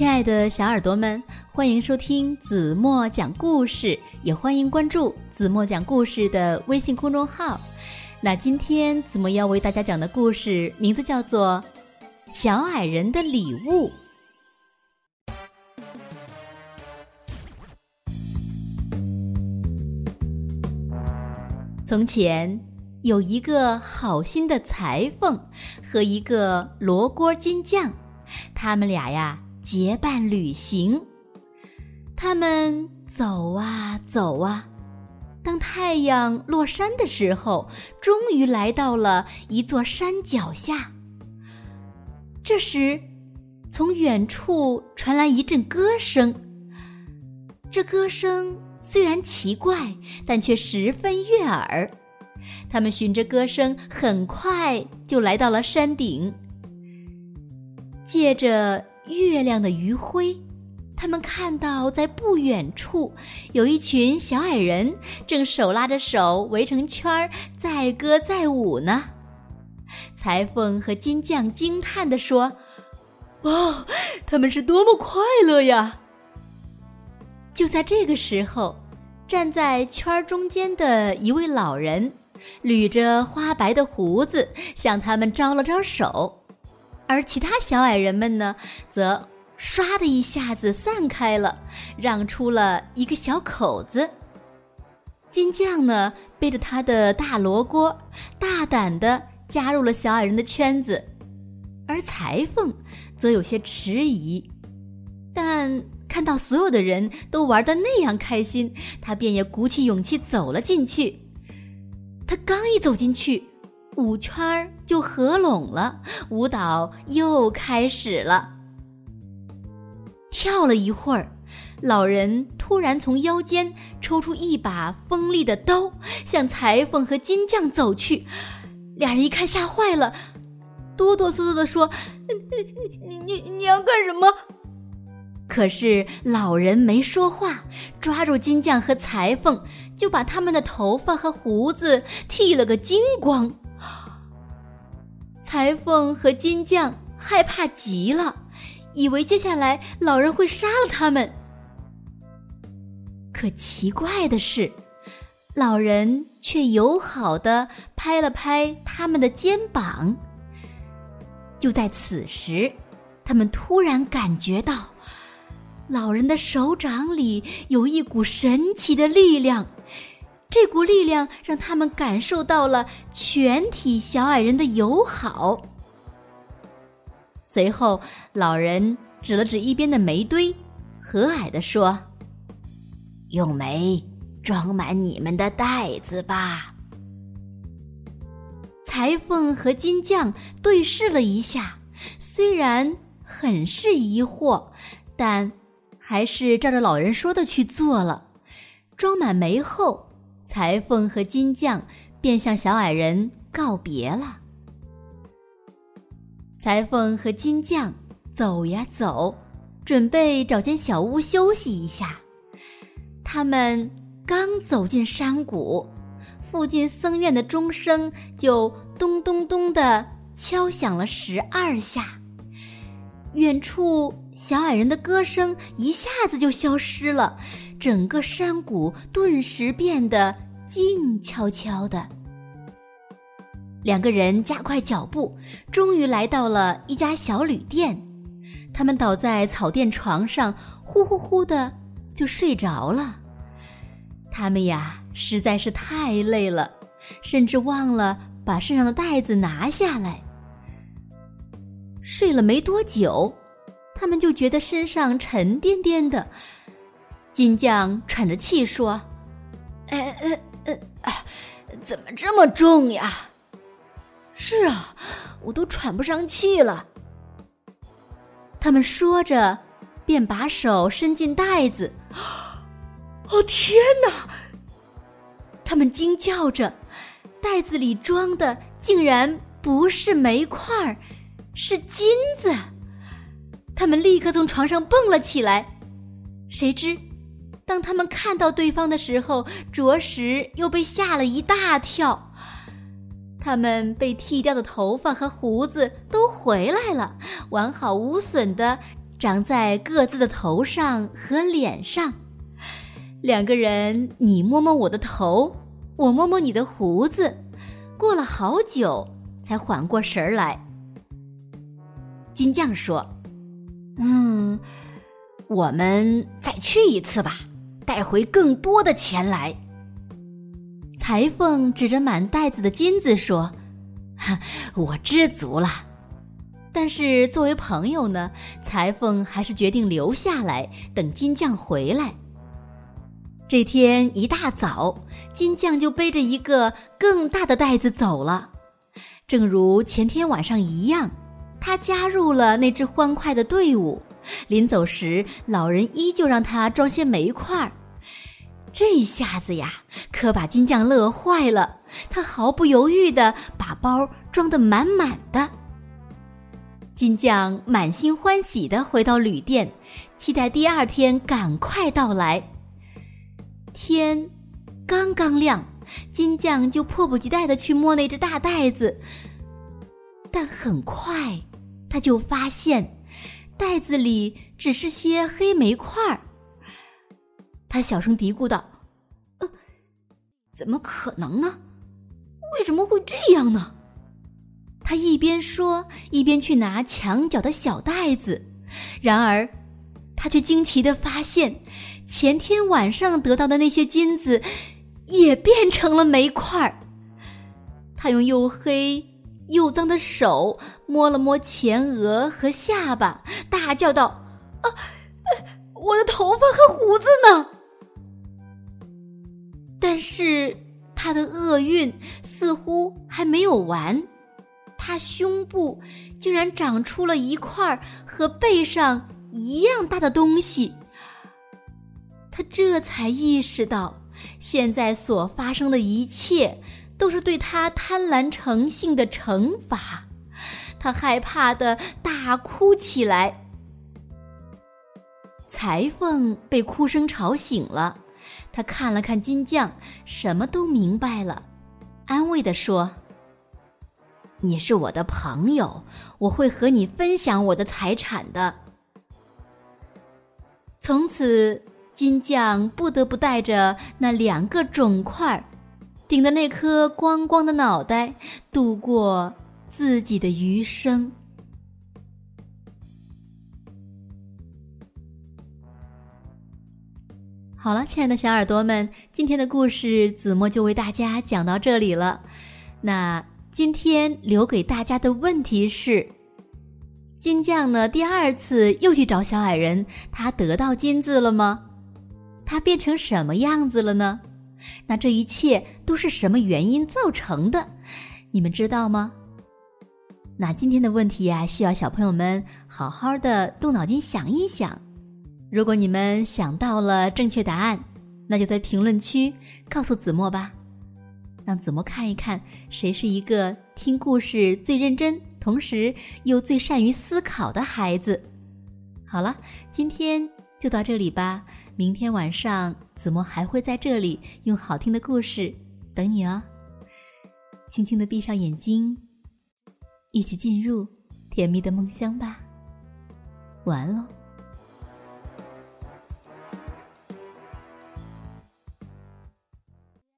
亲爱的小耳朵们，欢迎收听子墨讲故事，也欢迎关注子墨讲故事的微信公众号。那今天子墨要为大家讲的故事名字叫做《小矮人的礼物》。从前有一个好心的裁缝和一个罗锅金匠，他们俩呀。结伴旅行，他们走啊走啊，当太阳落山的时候，终于来到了一座山脚下。这时，从远处传来一阵歌声。这歌声虽然奇怪，但却十分悦耳。他们循着歌声，很快就来到了山顶，借着。月亮的余晖，他们看到在不远处有一群小矮人正手拉着手围成圈儿，载歌载舞呢。裁缝和金匠惊叹地说：“哇，他们是多么快乐呀！”就在这个时候，站在圈儿中间的一位老人，捋着花白的胡子，向他们招了招手。而其他小矮人们呢，则唰的一下子散开了，让出了一个小口子。金匠呢，背着他的大罗锅，大胆的加入了小矮人的圈子，而裁缝则有些迟疑。但看到所有的人都玩的那样开心，他便也鼓起勇气走了进去。他刚一走进去。舞圈儿就合拢了，舞蹈又开始了。跳了一会儿，老人突然从腰间抽出一把锋利的刀，向裁缝和金匠走去。俩人一看，吓坏了，哆哆嗦嗦地说：“你你你你要干什么？”可是老人没说话，抓住金匠和裁缝，就把他们的头发和胡子剃了个精光。裁缝和金匠害怕极了，以为接下来老人会杀了他们。可奇怪的是，老人却友好的拍了拍他们的肩膀。就在此时，他们突然感觉到，老人的手掌里有一股神奇的力量。这股力量让他们感受到了全体小矮人的友好。随后，老人指了指一边的煤堆，和蔼地说：“用煤装满你们的袋子吧。”裁缝和金匠对视了一下，虽然很是疑惑，但还是照着老人说的去做了。装满煤后。裁缝和金匠便向小矮人告别了。裁缝和金匠走呀走，准备找间小屋休息一下。他们刚走进山谷，附近僧院的钟声就咚咚咚的敲响了十二下。远处小矮人的歌声一下子就消失了，整个山谷顿时变得静悄悄的。两个人加快脚步，终于来到了一家小旅店。他们倒在草垫床上，呼呼呼的就睡着了。他们呀，实在是太累了，甚至忘了把身上的袋子拿下来。睡了没多久，他们就觉得身上沉甸甸的。金匠喘着气说：“哎哎哎，怎么这么重呀？”“是啊，我都喘不上气了。”他们说着，便把手伸进袋子。“哦天哪！”他们惊叫着，袋子里装的竟然不是煤块儿。是金子，他们立刻从床上蹦了起来。谁知，当他们看到对方的时候，着实又被吓了一大跳。他们被剃掉的头发和胡子都回来了，完好无损的长在各自的头上和脸上。两个人，你摸摸我的头，我摸摸你的胡子，过了好久才缓过神儿来。金匠说：“嗯，我们再去一次吧，带回更多的钱来。”裁缝指着满袋子的金子说：“ 我知足了。”但是作为朋友呢，裁缝还是决定留下来等金匠回来。这天一大早，金匠就背着一个更大的袋子走了，正如前天晚上一样，他加入了那支欢快的队伍。临走时，老人依旧让他装些煤块儿。这下子呀，可把金匠乐坏了，他毫不犹豫地把包装得满满的。金匠满心欢喜地回到旅店，期待第二天赶快到来。天刚刚亮，金匠就迫不及待地去摸那只大袋子，但很快他就发现，袋子里只是些黑煤块儿。他小声嘀咕道：“呃，怎么可能呢？为什么会这样呢？”他一边说，一边去拿墙角的小袋子，然而，他却惊奇的发现。前天晚上得到的那些金子，也变成了煤块儿。他用又黑又脏的手摸了摸前额和下巴，大叫道：“啊，我的头发和胡子呢？”但是他的厄运似乎还没有完，他胸部竟然长出了一块和背上一样大的东西。他这才意识到，现在所发生的一切都是对他贪婪成性的惩罚。他害怕的大哭起来。裁缝被哭声吵醒了，他看了看金匠，什么都明白了，安慰的说：“你是我的朋友，我会和你分享我的财产的。”从此。金匠不得不带着那两个肿块，顶着那颗光光的脑袋，度过自己的余生。好了，亲爱的小耳朵们，今天的故事子墨就为大家讲到这里了。那今天留给大家的问题是：金匠呢？第二次又去找小矮人，他得到金子了吗？他变成什么样子了呢？那这一切都是什么原因造成的？你们知道吗？那今天的问题呀，需要小朋友们好好的动脑筋想一想。如果你们想到了正确答案，那就在评论区告诉子墨吧，让子墨看一看谁是一个听故事最认真，同时又最善于思考的孩子。好了，今天。就到这里吧，明天晚上子墨还会在这里用好听的故事等你哦。轻轻的闭上眼睛，一起进入甜蜜的梦乡吧。晚安喽。